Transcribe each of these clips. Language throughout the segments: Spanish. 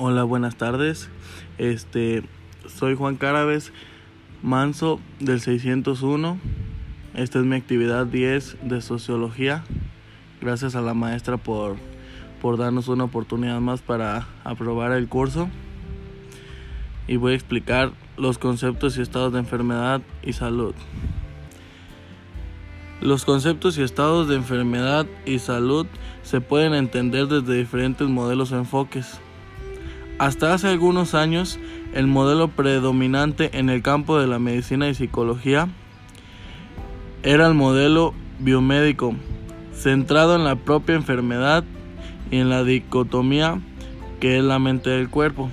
Hola, buenas tardes. Este, soy Juan Carabes Manso del 601. Esta es mi actividad 10 de sociología. Gracias a la maestra por, por darnos una oportunidad más para aprobar el curso. Y voy a explicar los conceptos y estados de enfermedad y salud. Los conceptos y estados de enfermedad y salud se pueden entender desde diferentes modelos o enfoques. Hasta hace algunos años, el modelo predominante en el campo de la medicina y psicología era el modelo biomédico, centrado en la propia enfermedad y en la dicotomía que es la mente del cuerpo.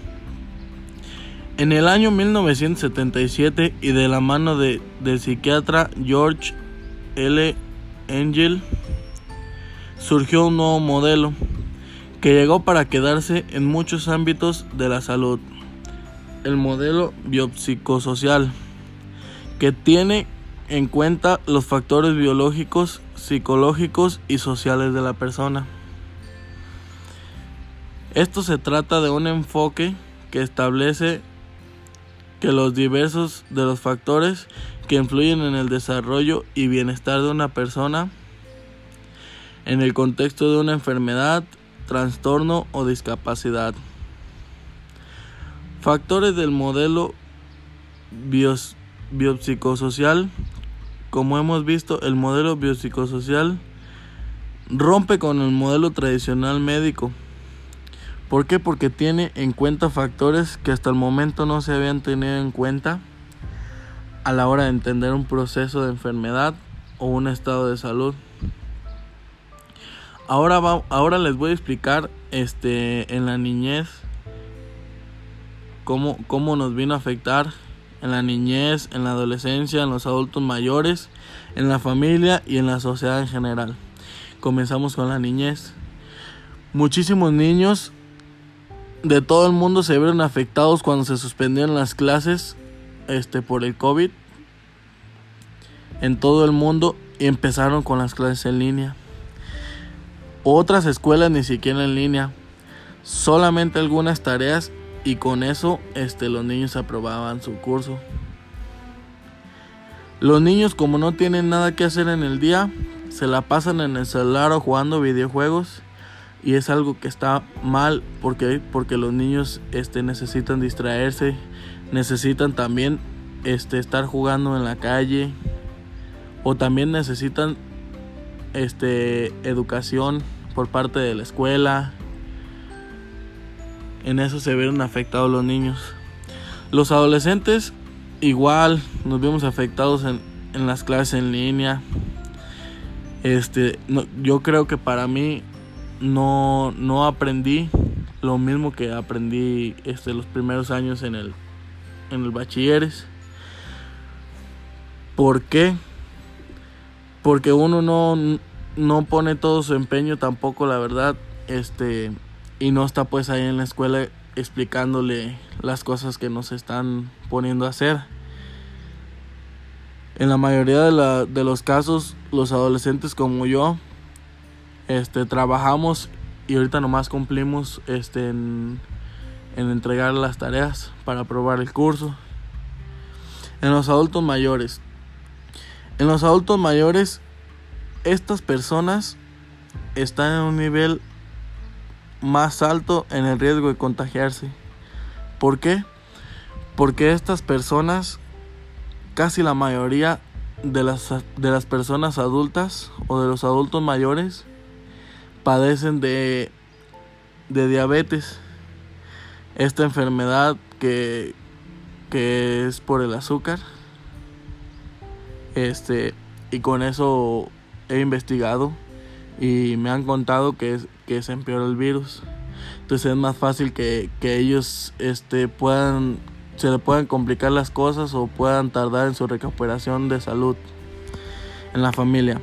En el año 1977 y de la mano de, del psiquiatra George L. Engel, surgió un nuevo modelo que llegó para quedarse en muchos ámbitos de la salud. El modelo biopsicosocial, que tiene en cuenta los factores biológicos, psicológicos y sociales de la persona. Esto se trata de un enfoque que establece que los diversos de los factores que influyen en el desarrollo y bienestar de una persona en el contexto de una enfermedad trastorno o discapacidad. Factores del modelo biopsicosocial. Como hemos visto, el modelo biopsicosocial rompe con el modelo tradicional médico. ¿Por qué? Porque tiene en cuenta factores que hasta el momento no se habían tenido en cuenta a la hora de entender un proceso de enfermedad o un estado de salud. Ahora, va, ahora les voy a explicar este, en la niñez cómo, cómo nos vino a afectar en la niñez, en la adolescencia, en los adultos mayores, en la familia y en la sociedad en general. Comenzamos con la niñez. Muchísimos niños de todo el mundo se vieron afectados cuando se suspendieron las clases este, por el COVID en todo el mundo y empezaron con las clases en línea. Otras escuelas ni siquiera en línea, solamente algunas tareas y con eso este, los niños aprobaban su curso. Los niños como no tienen nada que hacer en el día, se la pasan en el celular o jugando videojuegos. Y es algo que está mal porque, porque los niños este, necesitan distraerse, necesitan también este, estar jugando en la calle. O también necesitan este, educación por parte de la escuela. En eso se vieron afectados los niños. Los adolescentes igual nos vimos afectados en, en las clases en línea. Este, yo creo que para mí no, no aprendí lo mismo que aprendí este, los primeros años en el, en el bachilleres. ¿Por qué? Porque uno no, no pone todo su empeño tampoco, la verdad, este, y no está pues ahí en la escuela explicándole las cosas que nos están poniendo a hacer. En la mayoría de, la, de los casos, los adolescentes como yo, este, trabajamos y ahorita nomás cumplimos este, en, en entregar las tareas para aprobar el curso. En los adultos mayores. En los adultos mayores estas personas están en un nivel más alto en el riesgo de contagiarse. ¿Por qué? Porque estas personas, casi la mayoría de las, de las personas adultas o de los adultos mayores, padecen de, de diabetes. Esta enfermedad que, que es por el azúcar. Este, y con eso he investigado y me han contado que, que se empeora el virus. Entonces es más fácil que, que ellos este, puedan, se le puedan complicar las cosas o puedan tardar en su recuperación de salud en la familia.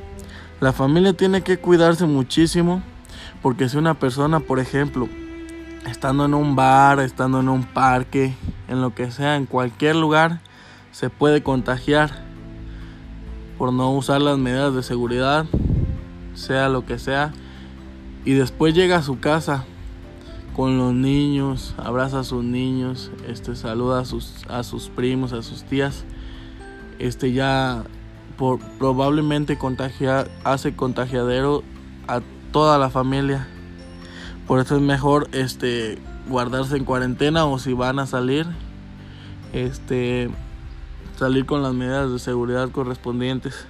La familia tiene que cuidarse muchísimo porque si una persona, por ejemplo, estando en un bar, estando en un parque, en lo que sea, en cualquier lugar, se puede contagiar por no usar las medidas de seguridad, sea lo que sea, y después llega a su casa, con los niños, abraza a sus niños, este, saluda a sus, a sus primos, a sus tías. Este ya por, probablemente contagia, hace contagiadero a toda la familia. Por eso es mejor este guardarse en cuarentena o si van a salir, este salir con las medidas de seguridad correspondientes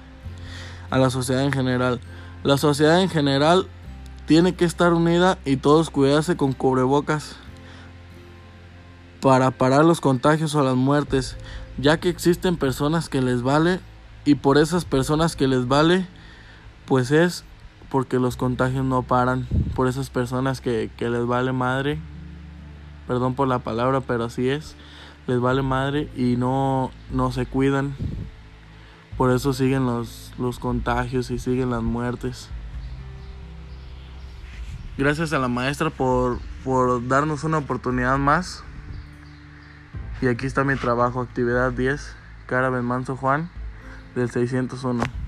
a la sociedad en general. La sociedad en general tiene que estar unida y todos cuidarse con cubrebocas para parar los contagios o las muertes, ya que existen personas que les vale y por esas personas que les vale, pues es porque los contagios no paran, por esas personas que, que les vale madre, perdón por la palabra, pero así es, les vale madre y no, no se cuidan, por eso siguen los, los contagios y siguen las muertes. Gracias a la maestra por, por darnos una oportunidad más. Y aquí está mi trabajo, actividad 10, Cara Manso Juan, del 601.